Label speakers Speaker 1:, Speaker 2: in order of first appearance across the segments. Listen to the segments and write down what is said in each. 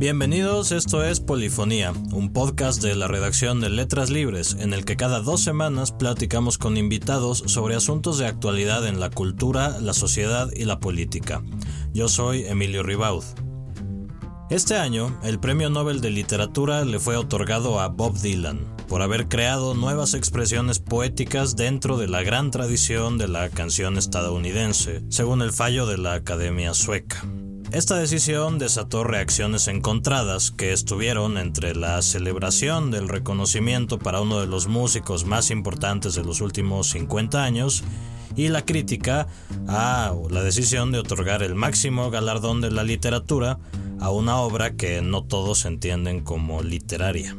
Speaker 1: Bienvenidos, esto es Polifonía, un podcast de la redacción de Letras Libres, en el que cada dos semanas platicamos con invitados sobre asuntos de actualidad en la cultura, la sociedad y la política. Yo soy Emilio Ribaud. Este año, el Premio Nobel de Literatura le fue otorgado a Bob Dylan por haber creado nuevas expresiones poéticas dentro de la gran tradición de la canción estadounidense, según el fallo de la Academia Sueca. Esta decisión desató reacciones encontradas que estuvieron entre la celebración del reconocimiento para uno de los músicos más importantes de los últimos 50 años y la crítica a la decisión de otorgar el máximo galardón de la literatura a una obra que no todos entienden como literaria.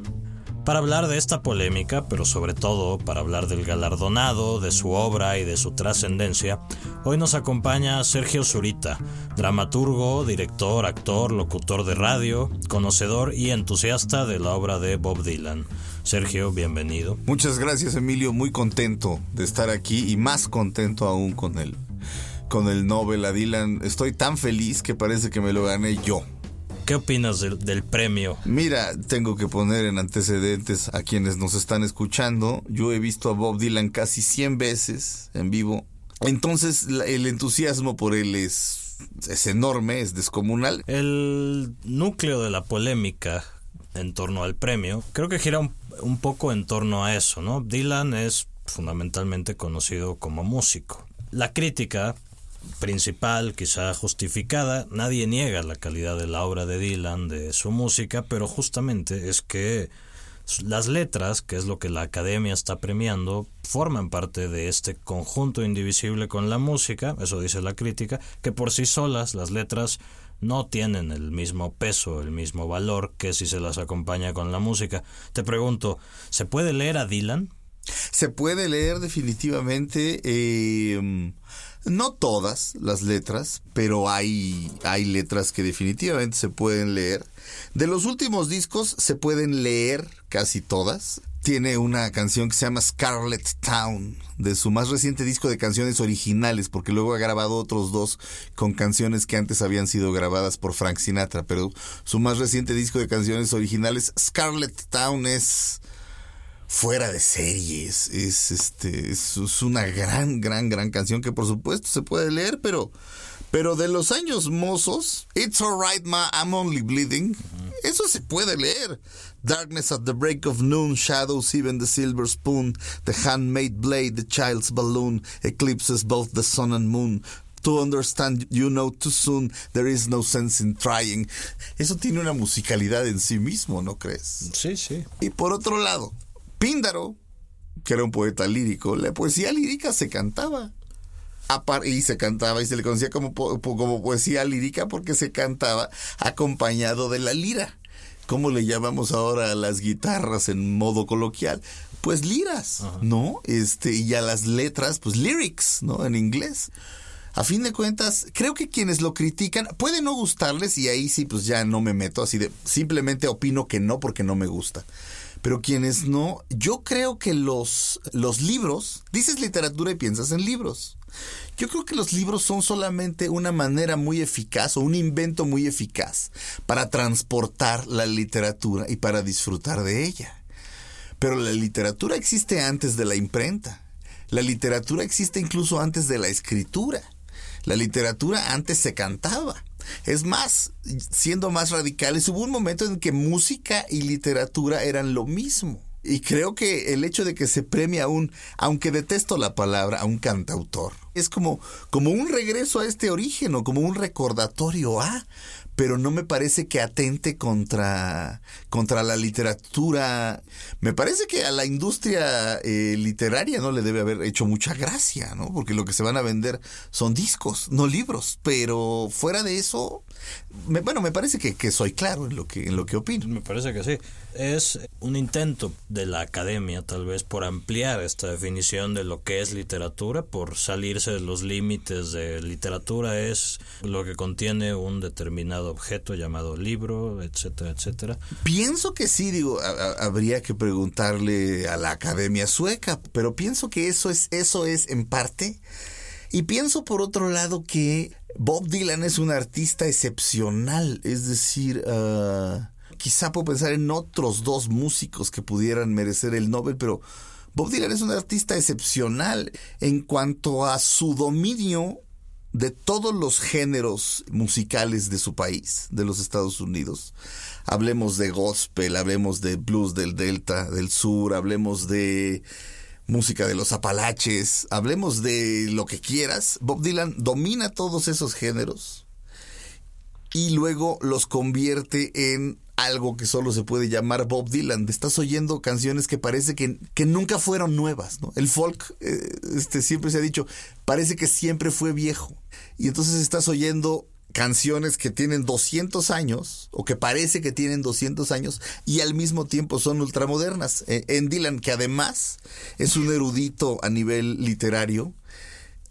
Speaker 1: Para hablar de esta polémica, pero sobre todo para hablar del galardonado, de su obra y de su trascendencia, hoy nos acompaña Sergio Zurita, dramaturgo, director, actor, locutor de radio, conocedor y entusiasta de la obra de Bob Dylan. Sergio, bienvenido.
Speaker 2: Muchas gracias Emilio, muy contento de estar aquí y más contento aún con él. Con el Nobel a Dylan, estoy tan feliz que parece que me lo gané yo.
Speaker 1: ¿Qué opinas del, premio?
Speaker 2: Mira, tengo que poner en antecedentes a quienes nos están escuchando. Yo he visto a Bob Dylan casi 100 veces en vivo. Entonces el entusiasmo por él es, es enorme, es descomunal.
Speaker 1: El núcleo de la polémica en torno al premio creo que gira un, un poco en torno a eso, ¿no? Dylan es fundamentalmente conocido como músico. La crítica principal, quizá justificada. Nadie niega la calidad de la obra de Dylan, de su música, pero justamente es que las letras, que es lo que la academia está premiando, forman parte de este conjunto indivisible con la música, eso dice la crítica, que por sí solas las letras no tienen el mismo peso, el mismo valor que si se las acompaña con la música. Te pregunto, ¿se puede leer a Dylan?
Speaker 2: Se puede leer definitivamente. Eh, no todas las letras, pero hay, hay letras que definitivamente se pueden leer. De los últimos discos se pueden leer casi todas. Tiene una canción que se llama Scarlet Town, de su más reciente disco de canciones originales, porque luego ha grabado otros dos con canciones que antes habían sido grabadas por Frank Sinatra, pero su más reciente disco de canciones originales, Scarlet Town, es fuera de series. Es este es, una gran, gran, gran canción que por supuesto se puede leer, pero pero de los años mozos, It's Alright Ma, I'm Only Bleeding, eso se puede leer. Darkness at the break of noon, shadows, even the silver spoon, the handmade blade, the child's balloon, eclipses both the sun and moon. To understand you know too soon, there is no sense in trying. Eso tiene una musicalidad en sí mismo, ¿no crees?
Speaker 1: Sí, sí.
Speaker 2: Y por otro lado, Píndaro, que era un poeta lírico, la poesía lírica se cantaba. Y se cantaba y se le conocía como, como poesía lírica porque se cantaba acompañado de la lira. ¿Cómo le llamamos ahora a las guitarras en modo coloquial? Pues liras, ¿no? Este, y a las letras, pues lyrics, ¿no? En inglés. A fin de cuentas, creo que quienes lo critican, puede no gustarles y ahí sí, pues ya no me meto, así de, simplemente opino que no porque no me gusta pero quienes no, yo creo que los, los libros, dices literatura y piensas en libros. Yo creo que los libros son solamente una manera muy eficaz o un invento muy eficaz para transportar la literatura y para disfrutar de ella. Pero la literatura existe antes de la imprenta. La literatura existe incluso antes de la escritura. La literatura antes se cantaba. Es más, siendo más radicales, hubo un momento en que música y literatura eran lo mismo. Y creo que el hecho de que se premie a un, aunque detesto la palabra, a un cantautor, es como, como un regreso a este origen o como un recordatorio a, pero no me parece que atente contra, contra la literatura. Me parece que a la industria eh, literaria no le debe haber hecho mucha gracia, ¿no? Porque lo que se van a vender son discos, no libros. Pero fuera de eso, bueno, me parece que, soy claro en lo que, en lo que opino.
Speaker 1: Me parece que sí. Es un intento de la academia, tal vez, por ampliar esta definición de lo que es literatura, por salirse de los límites de literatura, es lo que contiene un determinado objeto llamado libro, etcétera, etcétera.
Speaker 2: Pienso que sí, digo, habría que preguntarle a la academia sueca, pero pienso que eso es, eso es en parte Y pienso por otro lado que Bob Dylan es un artista excepcional, es decir, ah, quizá puedo pensar en otros dos músicos que pudieran merecer el Nobel, pero Bob Dylan es un artista excepcional en cuanto a su dominio de todos los géneros musicales de su país, de los Estados Unidos. Hablemos de gospel, hablemos de blues del Delta, del Sur, hablemos de música de los Apalaches, hablemos de lo que quieras. Bob Dylan domina todos esos géneros y luego los convierte en algo que solo se puede llamar Bob Dylan. Estás oyendo canciones que parece que, que nunca fueron nuevas. El folk, eh, este, siempre se ha dicho, parece que siempre fue viejo. Y entonces estás oyendo canciones que tienen 200 años o que parece que tienen 200 años y al mismo tiempo son ultramodernas. Eh, en Dylan, que además es un erudito a nivel literario,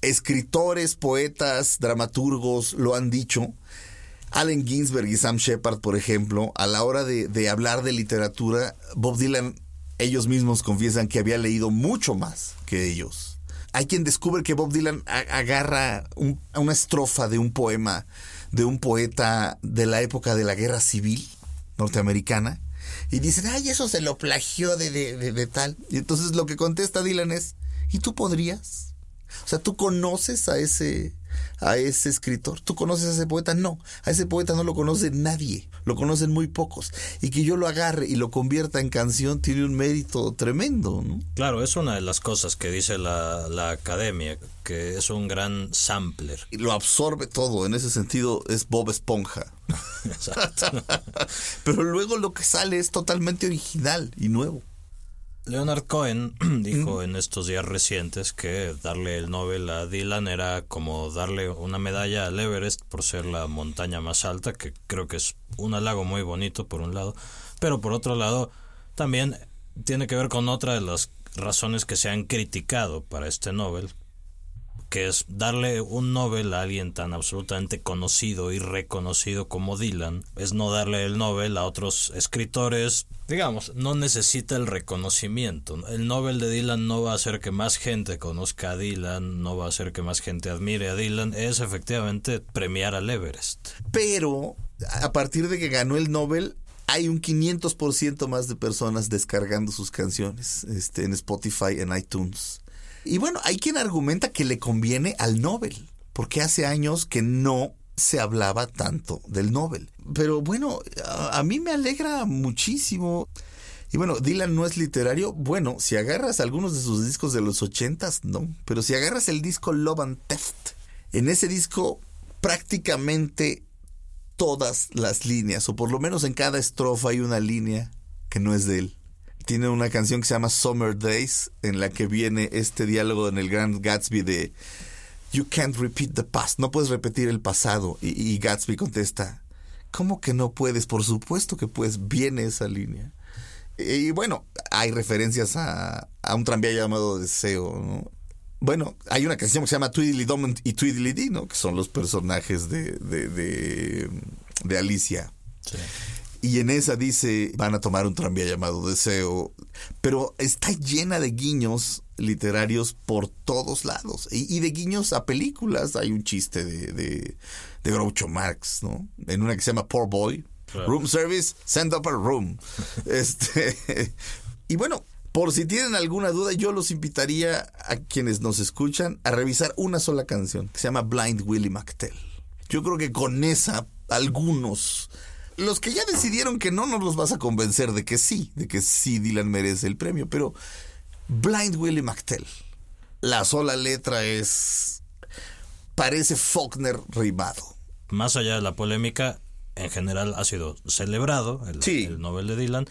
Speaker 2: escritores, poetas, dramaturgos lo han dicho. Allen Ginsberg y Sam Shepard, por ejemplo, a la hora de, hablar de literatura, Bob Dylan, ellos mismos confiesan que había leído mucho más que ellos. Hay quien descubre que Bob Dylan agarra una estrofa de un poema de un poeta de la época de la guerra civil norteamericana y dice, ay, eso se lo plagió de, de, de tal. Y entonces lo que contesta Dylan es, ¿y tú podrías? O sea, tú conoces a ese a ese escritor. ¿Tú conoces a ese poeta? No, a ese poeta no lo conoce nadie, lo conocen muy pocos. Y que yo lo agarre y lo convierta en canción tiene un mérito tremendo. ¿no?
Speaker 1: Claro, es una de las cosas que dice la, la academia, que es un gran sampler.
Speaker 2: Y lo absorbe todo, en ese sentido es Bob Esponja. Exacto. Pero luego lo que sale es totalmente original y nuevo.
Speaker 1: Leonard Cohen dijo en estos días recientes que darle el Nobel a Dylan era como darle una medalla al Everest por ser la montaña más alta, que creo que es un halago muy bonito por un lado, pero por otro lado también tiene que ver con otra de las razones que se han criticado para este Nobel, que es darle un Nobel a alguien tan absolutamente conocido y reconocido como Dylan, es no darle el Nobel a otros escritores, digamos, no necesita el reconocimiento. El Nobel de Dylan no va a hacer que más gente conozca a Dylan, no va a hacer que más gente admire a Dylan, es efectivamente premiar al Everest.
Speaker 2: Pero a partir de que ganó el Nobel, hay un 500% más de personas descargando sus canciones este, en Spotify, en iTunes. Y bueno, hay quien argumenta que le conviene al Nobel, porque hace años que no se hablaba tanto del Nobel. Pero bueno, a, mí me alegra muchísimo. Y bueno, Dylan no es literario. Bueno, si agarras algunos de sus discos de los ochentas, no. Pero si agarras el disco Love and Theft, en ese disco prácticamente todas las líneas, o por lo menos en cada estrofa hay una línea que no es de él tiene una canción que se llama Summer Days, en la que viene este diálogo en el Grand Gatsby de You can't repeat the past, no puedes repetir el pasado. Y, Gatsby contesta, ¿cómo que no puedes? Por supuesto que puedes, viene esa línea. Y, bueno, hay referencias a, un tranvía llamado Deseo, Bueno, hay una canción que se llama Tweedly Dum y Tweedly ¿no? Que son los personajes de, de, de, Alicia. Sí. Y en esa dice, van a tomar un tranvía llamado Deseo. Pero está llena de guiños literarios por todos lados. Y, de guiños a películas. Hay un chiste de, de, de Groucho Marx, ¿no? En una que se llama Poor Boy. Room service, send up a room. este, y bueno, por si tienen alguna duda, yo los invitaría a quienes nos escuchan a revisar una sola canción que se llama Blind Willie McTell. Yo creo que con esa algunos los que ya decidieron que no, no los vas a convencer de que sí, de que sí Dylan merece el premio, pero Blind Willie McTell, la sola letra es, parece Faulkner rimado.
Speaker 1: Más allá de la polémica, en general ha sido celebrado el, el Nobel de Dylan.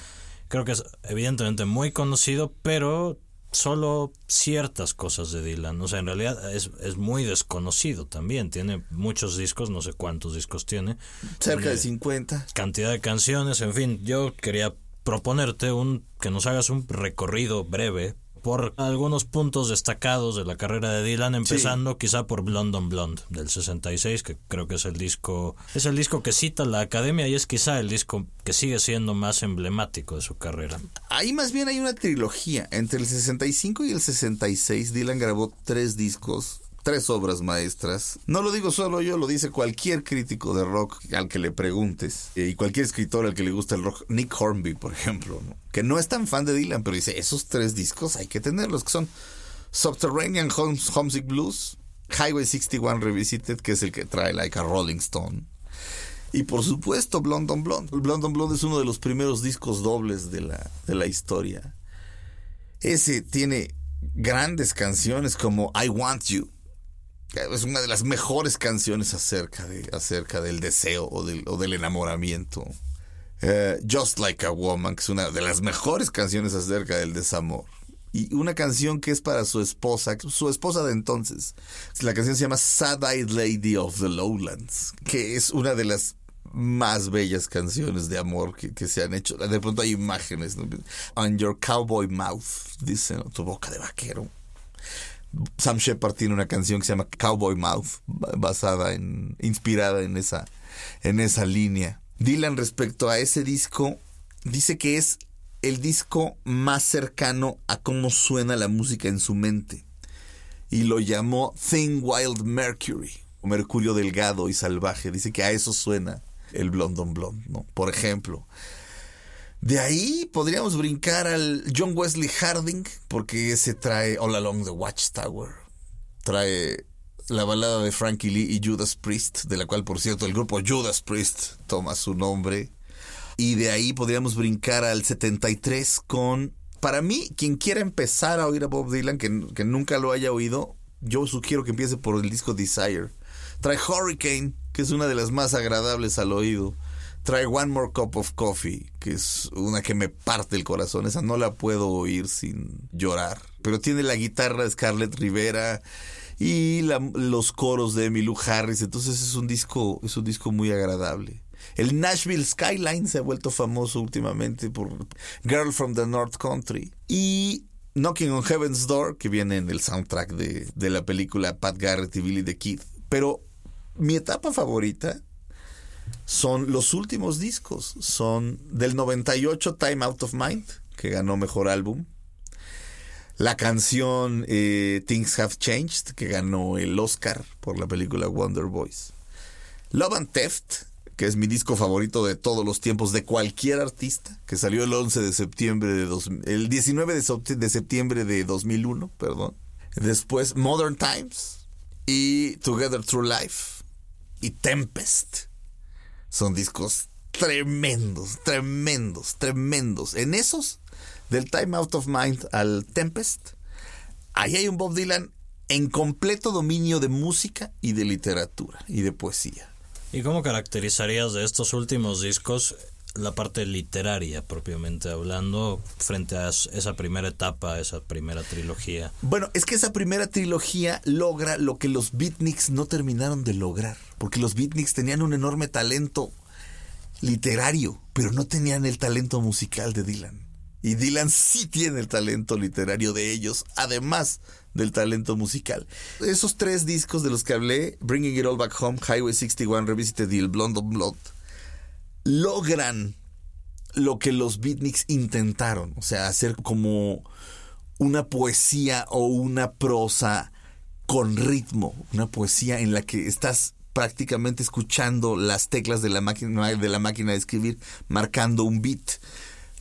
Speaker 1: Creo que es evidentemente muy conocido, pero solo ciertas cosas de Dylan. O sea, en realidad es, es muy desconocido también. Tiene muchos discos, no sé cuántos discos tiene.
Speaker 2: Cerca de 50.
Speaker 1: Cantidad de canciones, en fin. Yo quería proponerte un que nos hagas un recorrido breve por algunos puntos destacados de la carrera de Dylan, empezando quizá por Blonde on Blonde del 66, que creo que es el disco es el disco que cita la Academia y es quizá el disco que sigue siendo más emblemático de su carrera.
Speaker 2: Ahí más bien hay una trilogía, entre el 65 y el 66 Dylan grabó tres discos tres obras maestras. No lo digo solo yo, lo dice cualquier crítico de rock al que le preguntes eh, y cualquier escritor al que le gusta el rock. Nick Hornby, por ejemplo, que no es tan fan de Dylan, pero dice, esos tres discos hay que tenerlos, que son Subterranean Homesick Blues, Highway 61 Revisited, que es el que trae Like a Rolling Stone. Y por supuesto, Blonde on Blonde. Blonde on Blonde es uno de los primeros discos dobles de la, de la historia. Ese tiene grandes canciones como I Want You. Es una de las mejores canciones acerca, de, acerca del deseo o del, o del enamoramiento. Eh, Just Like a Woman, que es una de las mejores canciones acerca del desamor. Y una canción que es para su esposa, su esposa de entonces. La canción se llama Sad Eyed Lady of the Lowlands, que es una de las más bellas canciones de amor que, se han hecho. De pronto hay imágenes. On Your Cowboy Mouth, dice, tu boca de vaquero. Sam Shepard tiene una canción que se llama Cowboy Mouth, basada en, inspirada en esa, en esa línea. Dylan respecto a ese disco dice que es el disco más cercano a cómo suena la música en su mente y lo llamó Thin Wild Mercury, Mercurio delgado y salvaje. Dice que a eso suena el Blondon Blonde, ¿no? Por ejemplo. De ahí podríamos brincar al John Wesley Harding, porque ese trae All Along the Watchtower. Trae la balada de Frankie Lee y Judas Priest, de la cual, por cierto, el grupo Judas Priest toma su nombre. Y de ahí podríamos brincar al 73 con, para mí, quien quiera empezar a oír a Bob Dylan, que, que nunca lo haya oído, yo sugiero que empiece por el disco Desire. Trae Hurricane, que es una de las más agradables al oído. Trae One More Cup of Coffee, que es una que me parte el corazón. Esa no la puedo oír sin llorar. Pero tiene la guitarra de Scarlett Rivera y los coros de Emmylou Harris. Entonces es un disco, es un disco muy agradable. El Nashville Skyline se ha vuelto famoso últimamente por Girl from the North Country. Y Knocking on Heaven's Door, que viene en el soundtrack de, de la película Pat Garrett y Billy the Kid. Pero mi etapa favorita son los últimos discos. Son del 98 Time Out of Mind, que ganó mejor álbum. La canción eh, Things Have Changed, que ganó el Oscar por la película Wonder Boys. Love and Theft, que es mi disco favorito de todos los tiempos de cualquier artista, que salió el 11 de septiembre de dos, el 19 de, septiembre de 2001, perdón. Después Modern Times y Together Through Life y Tempest. Son discos tremendos, tremendos, tremendos. En esos, del Time Out of Mind al Tempest, ahí hay un Bob Dylan en completo dominio de música y de literatura y de poesía.
Speaker 1: ¿Y cómo caracterizarías de estos últimos discos la parte literaria propiamente hablando frente a esa primera etapa, esa primera trilogía?
Speaker 2: Bueno, es que esa primera trilogía logra lo que los beatniks no terminaron de lograr, porque los beatniks tenían un enorme talento literario, pero no tenían el talento musical de Dylan. Y Dylan sí tiene el talento literario de ellos, además del talento musical. Esos tres discos de los que hablé, Bringing It All Back Home, Highway 61 Revisited y el Blonde on Blood, logran lo que los beatniks intentaron, o sea, hacer como una poesía o una prosa con ritmo, una poesía en la que estás prácticamente escuchando las teclas de la máquina de la máquina de escribir marcando un beat.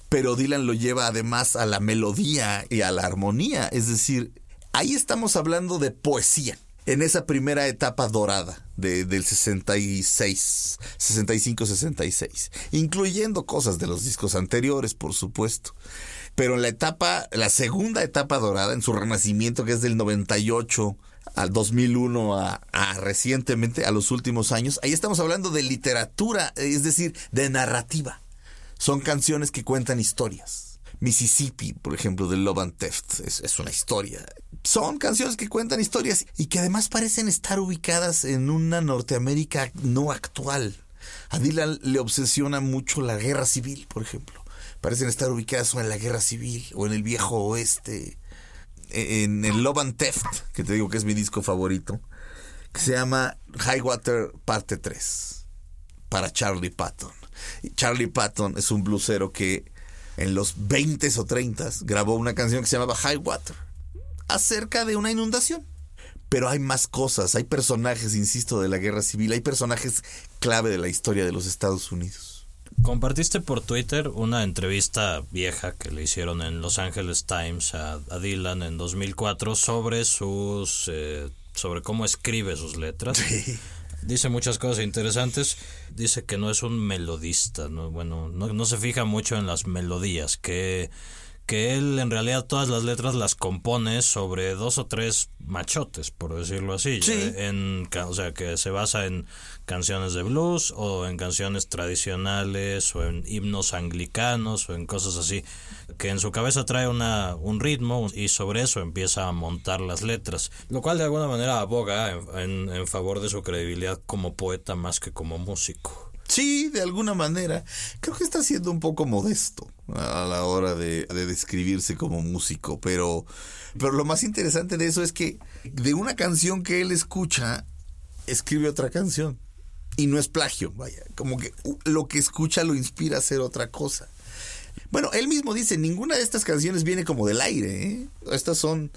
Speaker 2: Pero Dylan lo lleva además a la melodía y a la armonía, es decir, ahí estamos hablando de poesía en esa primera etapa dorada de, del 66, 65-66, incluyendo cosas de los discos anteriores, por supuesto. Pero en la etapa, la segunda etapa dorada, en su renacimiento, que es del 98 al 2001 a, a, recientemente, a los últimos años, ahí estamos hablando de literatura, es decir, de narrativa. Son canciones que cuentan historias. Mississippi, por ejemplo, de Love and Theft, es, una historia son canciones que cuentan historias y que además parecen estar ubicadas en una Norteamérica no actual. A Dylan le obsesiona mucho la guerra civil, por ejemplo. Parecen estar ubicadas en la guerra civil o en el viejo oeste. En el Love and Theft, que te digo que es mi disco favorito, que se llama High Water Parte 3, para Charlie Patton. Charlie Patton es un blusero que en los 20s o 30s grabó una canción que se llamaba High Water acerca de una inundación. pero hay más cosas, hay personajes, insisto, de la guerra civil, hay personajes clave de la historia de los Estados Unidos.
Speaker 1: Compartiste por Twitter una entrevista vieja que le hicieron en Los Angeles Times a, Dylan en 2004 sobre sus eh, sobre cómo escribe sus letras. Dice muchas cosas interesantes. Dice que no es un melodista, ¿no? bueno, no, no se fija mucho en las melodías, que que él en realidad todas las letras las compone sobre dos o tres machotes, por decirlo así. En, o sea, que se basa en canciones de blues o en canciones tradicionales o en himnos anglicanos o en cosas así. Que en su cabeza trae una, un ritmo y sobre eso empieza a montar las letras. Lo cual de alguna manera aboga en, en favor de su credibilidad como poeta más que como músico.
Speaker 2: Sí, de alguna manera. Creo que está siendo un poco modesto a la hora de, describirse como músico, pero, pero lo más interesante de eso es que de una canción que él escucha, escribe otra canción. Y no es plagio, vaya, como que lo que escucha lo inspira a hacer otra cosa. Bueno, él mismo dice, ninguna de estas canciones viene como del aire, ¿eh? Estas son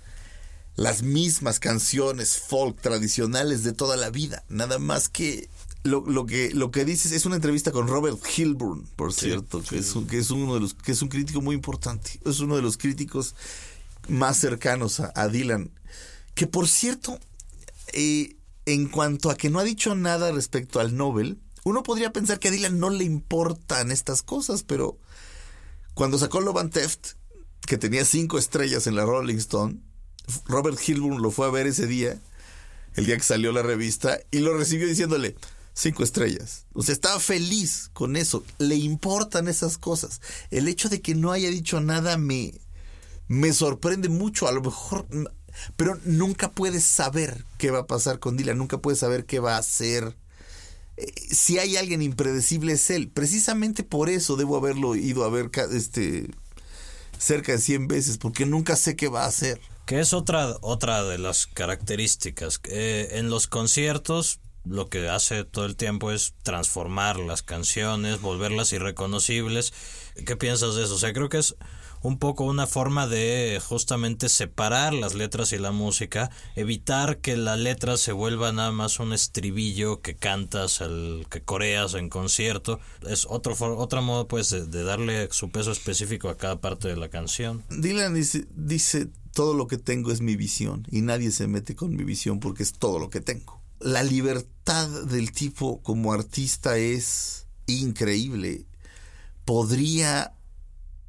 Speaker 2: las mismas canciones folk tradicionales de toda la vida, nada más que lo, lo, que lo que dices es una entrevista con Robert Hilburn, por cierto, que es que es uno de los que es un crítico muy importante, es uno de los críticos más cercanos a, Dylan, que por cierto, eh, en cuanto a que no ha dicho nada respecto al Nobel, uno podría pensar que a Dylan no le importan estas cosas, pero cuando sacó Love and Theft, que tenía cinco estrellas en la Rolling Stone, Robert Hilburn lo fue a ver ese día, el día que salió la revista, y lo recibió diciéndole, cinco estrellas. O sea, estaba feliz con eso. Le importan esas cosas. El hecho de que no haya dicho nada me, me sorprende mucho. A lo mejor, pero nunca puedes saber qué va a pasar con Dylan. Nunca puedes saber qué va a hacer. Eh, si hay alguien impredecible es él. Precisamente por eso debo haberlo ido a ver este, cerca de 100 veces, porque nunca sé qué va a hacer.
Speaker 1: Que es otra, otra de las características. Eh, en los conciertos lo que hace todo el tiempo es transformar las canciones, volverlas irreconocibles. ¿Qué piensas de eso? O sea, creo que es un poco una forma de justamente separar las letras y la música, evitar que la letra se vuelva nada más un estribillo que cantas, el que coreas en concierto. Es otro, otro modo pues de, darle su peso específico a cada parte de la canción.
Speaker 2: Dylan dice, dice, todo lo que tengo es mi visión y nadie se mete con mi visión porque es todo lo que tengo la libertad del tipo como artista es increíble. Podría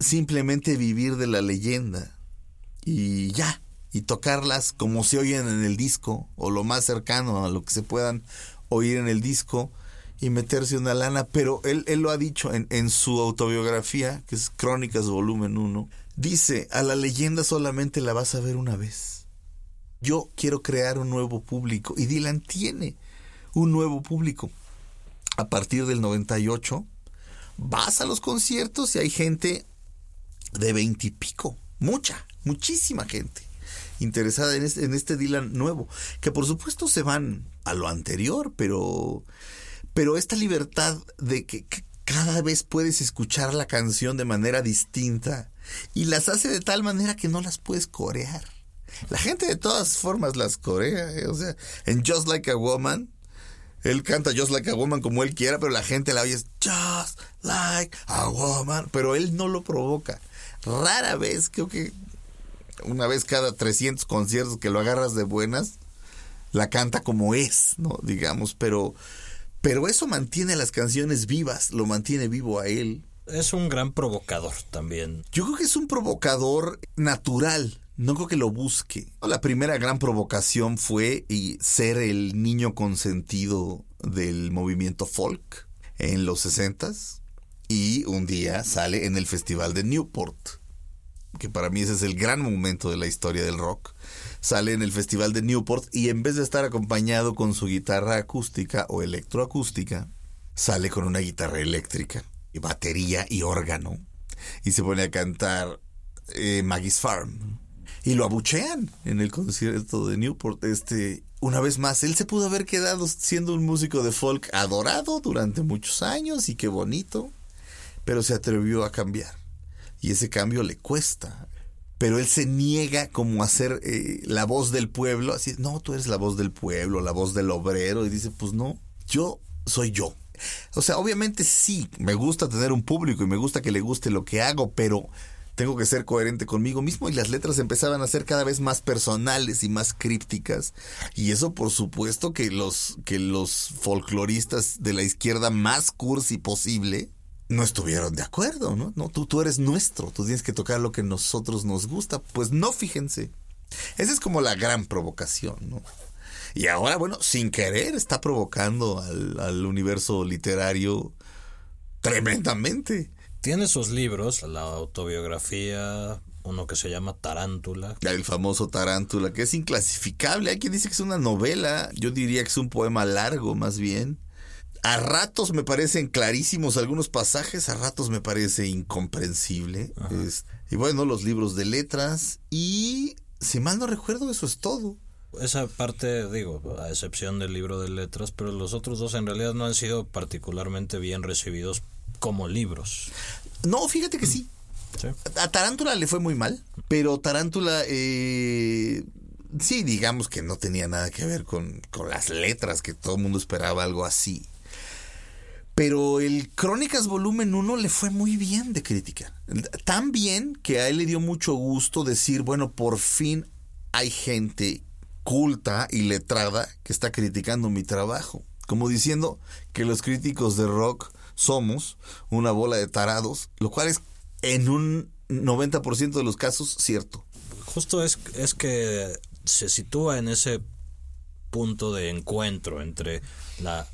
Speaker 2: simplemente vivir de la leyenda y ya, y tocarlas como se oyen en el disco o lo más cercano a lo que se puedan oír en el disco y meterse una lana, pero él, él lo ha dicho en, en su autobiografía, que es Crónicas Volumen 1, dice, a la leyenda solamente la vas a ver una vez yo quiero crear un nuevo público. Y Dylan tiene un nuevo público. A partir del 98, vas a los conciertos y hay gente de veintipico. Mucha, muchísima gente interesada en este, en este Dylan nuevo. Que por supuesto se van a lo anterior, pero, pero esta libertad de que cada vez puedes escuchar la canción de manera distinta y las hace de tal manera que no las puedes corear. La gente de todas formas las corea. Eh, o sea, en Just Like a Woman, él canta Just Like a Woman como él quiera, pero la gente la oye Just Like a Woman. Pero él no lo provoca. Rara vez, creo que una vez cada 300 conciertos que lo agarras de buenas, la canta como es, ¿no? Digamos, pero, pero eso mantiene las canciones vivas, lo mantiene vivo a él.
Speaker 1: Es un gran provocador también.
Speaker 2: Yo creo que es un provocador natural no creo que lo busque. La primera gran provocación fue ser el niño consentido del movimiento folk en los 60 y un día sale en el Festival de Newport, que para mí ese es el gran momento de la historia del rock. Sale en el Festival de Newport y en vez de estar acompañado con su guitarra acústica o electroacústica, sale con una guitarra eléctrica y batería y órgano y se pone a cantar eh, Maggie's Farm y lo abuchean en el concierto de Newport. Este, una vez más, él se pudo haber quedado siendo un músico de folk adorado durante muchos años y qué bonito, pero se atrevió a cambiar. Y ese cambio le cuesta. pero él se niega como a ser eh, la voz del pueblo, así, no, tú eres la voz del pueblo, la voz del obrero, y dice, pues no, yo soy yo. O sea, obviamente sí, me gusta tener un público y me gusta que le guste lo que hago, pero tengo que ser coherente conmigo mismo y las letras empezaban a ser cada vez más personales y más crípticas y eso por supuesto que los que los folcloristas de la izquierda más cursi posible no estuvieron de acuerdo, ¿no? No, tú, tú eres nuestro, tú tienes que tocar lo que nosotros nos gusta. Pues no, fíjense. Esa es como la gran provocación, ¿no? Y ahora, bueno, sin querer está provocando al, al universo literario tremendamente.
Speaker 1: Tiene sus libros, la autobiografía, uno que se llama Tarántula.
Speaker 2: El famoso Tarántula, que es inclasificable. Hay quien dice que es una novela, yo diría que es un poema largo más bien. A ratos me parecen clarísimos algunos pasajes, a ratos me parece incomprensible. Es, y bueno, los libros de letras y, si mal no recuerdo, eso es todo.
Speaker 1: Esa parte, digo, a excepción del libro de letras, pero los otros dos en realidad no han sido particularmente bien recibidos como libros.
Speaker 2: No, fíjate que sí.
Speaker 1: ¿sí?
Speaker 2: A Tarántula le fue muy mal, pero Tarántula, eh, sí, digamos que no tenía nada que ver con, con las letras, que todo el mundo esperaba algo así. Pero el Crónicas Volumen 1 le fue muy bien de crítica. Tan bien que a él le dio mucho gusto decir, bueno, por fin hay gente culta y letrada que está criticando mi trabajo. Como diciendo que los críticos de rock somos una bola de tarados, lo cual es en un 90% de los casos cierto.
Speaker 1: Justo es, es que se sitúa en ese punto de encuentro entre la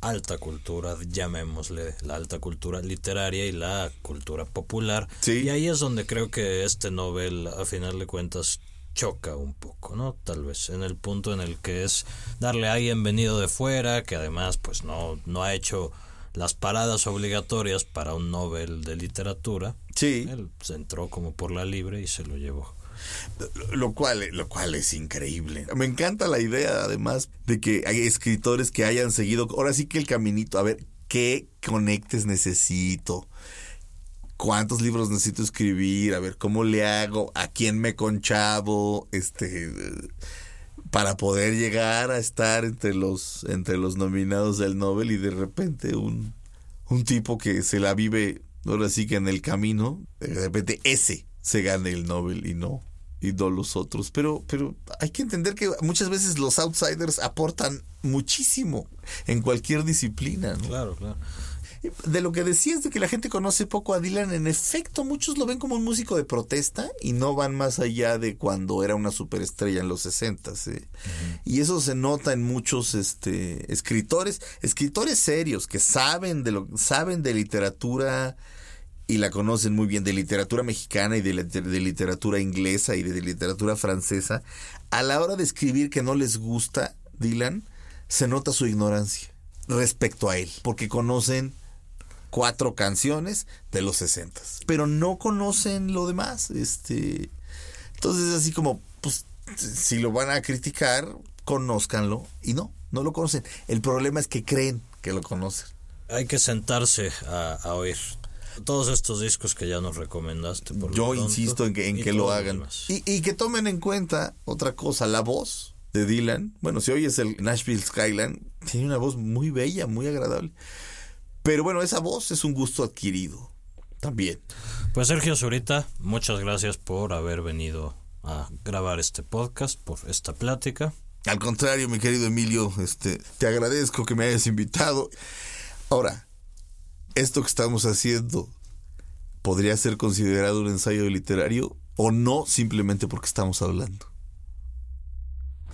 Speaker 1: alta cultura, llamémosle la alta cultura literaria y la cultura popular.
Speaker 2: Sí.
Speaker 1: Y ahí es donde creo que este novel, a final de cuentas, choca un poco, ¿no? Tal vez en el punto en el que es darle a alguien venido de fuera, que además pues no, no ha hecho las paradas obligatorias para un Nobel de literatura.
Speaker 2: Sí.
Speaker 1: Él se entró como por la libre y se lo llevó.
Speaker 2: Lo cual, lo cual es increíble. Me encanta la idea, además, de que hay escritores que hayan seguido, ahora sí que el caminito, a ver, ¿qué conectes necesito? ¿Cuántos libros necesito escribir? A ver, ¿cómo le hago? ¿A quién me conchavo? Este para poder llegar a estar entre los entre los nominados del Nobel y de repente un un tipo que se la vive ahora sí que en el camino, de repente ese se gane el Nobel y no y no los otros. Pero, pero hay que entender que muchas veces los outsiders aportan muchísimo en cualquier disciplina. ¿no?
Speaker 1: Claro, claro.
Speaker 2: De lo que decías de que la gente conoce poco a Dylan, en efecto, muchos lo ven como un músico de protesta y no van más allá de cuando era una superestrella en los 60 ¿eh? Y eso se nota en muchos este, escritores, escritores serios que saben de lo saben de literatura y la conocen muy bien de literatura mexicana y de, de, literatura inglesa y de, de, literatura francesa, a la hora de escribir que no les gusta Dylan, se nota su ignorancia respecto a él, porque conocen cuatro canciones de los 60, pero no conocen lo demás, este entonces así como pues si lo van a criticar, conózcanlo y no, no lo conocen. El problema es que creen que lo conocen.
Speaker 1: Hay que sentarse a, a oír todos estos discos que ya nos recomendaste. Por
Speaker 2: Yo insisto en que, en que lo hagan. Y, y, que tomen en cuenta otra cosa, la voz de Dylan. Bueno, si oyes el Nashville Skyline, tiene una voz muy bella, muy agradable. Pero bueno, esa voz es un gusto adquirido también.
Speaker 1: Pues Sergio Zurita, muchas gracias por haber venido a grabar este podcast, por esta plática.
Speaker 2: Al contrario, mi querido Emilio, este, te agradezco que me hayas invitado. Ahora, esto que estamos haciendo podría ser considerado un ensayo literario o no simplemente porque estamos hablando.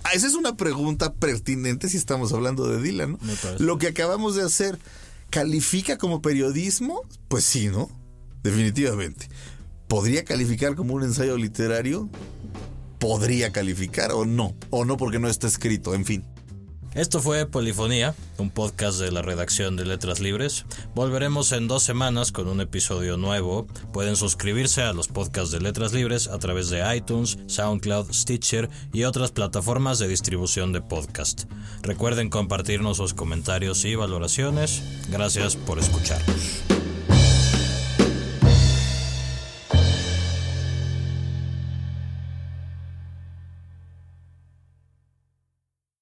Speaker 2: Ah, esa es una pregunta pertinente si estamos hablando de Dylan. ¿no? Lo que acabamos de hacer, ¿califica como periodismo? Pues sí, ¿no? Definitivamente. ¿Podría calificar como un ensayo literario? Podría calificar o no. O no porque no está escrito, en fin.
Speaker 1: Esto fue Polifonía, un podcast de la redacción de Letras Libres. Volveremos en dos semanas con un episodio nuevo. Pueden suscribirse a los podcasts de Letras Libres a través de iTunes, SoundCloud, Stitcher y otras plataformas de distribución de podcast. Recuerden compartirnos sus comentarios y valoraciones. Gracias por escucharnos.